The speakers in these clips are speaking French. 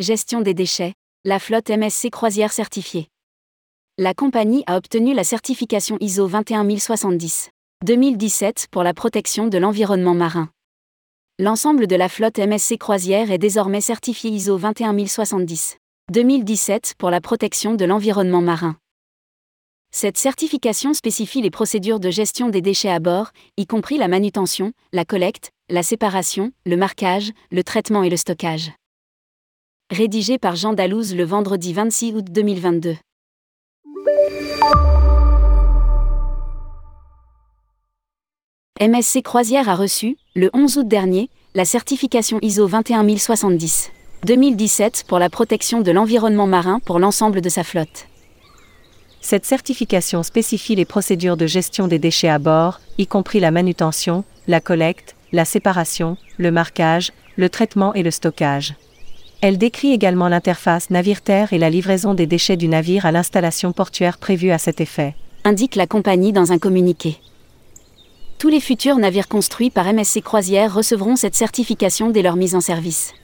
gestion des déchets, la flotte MSC Croisière certifiée. La compagnie a obtenu la certification ISO 21070 2017 pour la protection de l'environnement marin. L'ensemble de la flotte MSC Croisière est désormais certifié ISO 21070 2017 pour la protection de l'environnement marin. Cette certification spécifie les procédures de gestion des déchets à bord, y compris la manutention, la collecte, la séparation, le marquage, le traitement et le stockage. Rédigé par Jean Dalouse le vendredi 26 août 2022. MSC Croisière a reçu, le 11 août dernier, la certification ISO 21070. 2017 pour la protection de l'environnement marin pour l'ensemble de sa flotte. Cette certification spécifie les procédures de gestion des déchets à bord, y compris la manutention, la collecte, la séparation, le marquage, le traitement et le stockage. Elle décrit également l'interface navire-terre et la livraison des déchets du navire à l'installation portuaire prévue à cet effet. Indique la compagnie dans un communiqué. Tous les futurs navires construits par MSC Croisière recevront cette certification dès leur mise en service.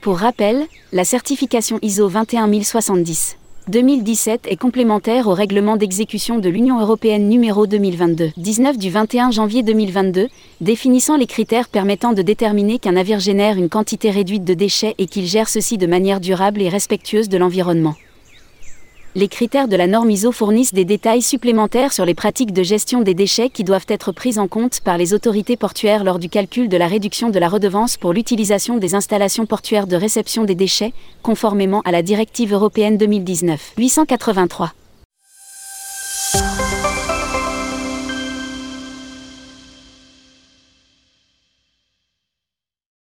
Pour rappel, la certification ISO 21070 2017 est complémentaire au règlement d'exécution de l'Union européenne numéro 2022-19 du 21 janvier 2022, définissant les critères permettant de déterminer qu'un navire génère une quantité réduite de déchets et qu'il gère ceci de manière durable et respectueuse de l'environnement les critères de la norme ISO fournissent des détails supplémentaires sur les pratiques de gestion des déchets qui doivent être prises en compte par les autorités portuaires lors du calcul de la réduction de la redevance pour l'utilisation des installations portuaires de réception des déchets, conformément à la directive européenne 2019 883.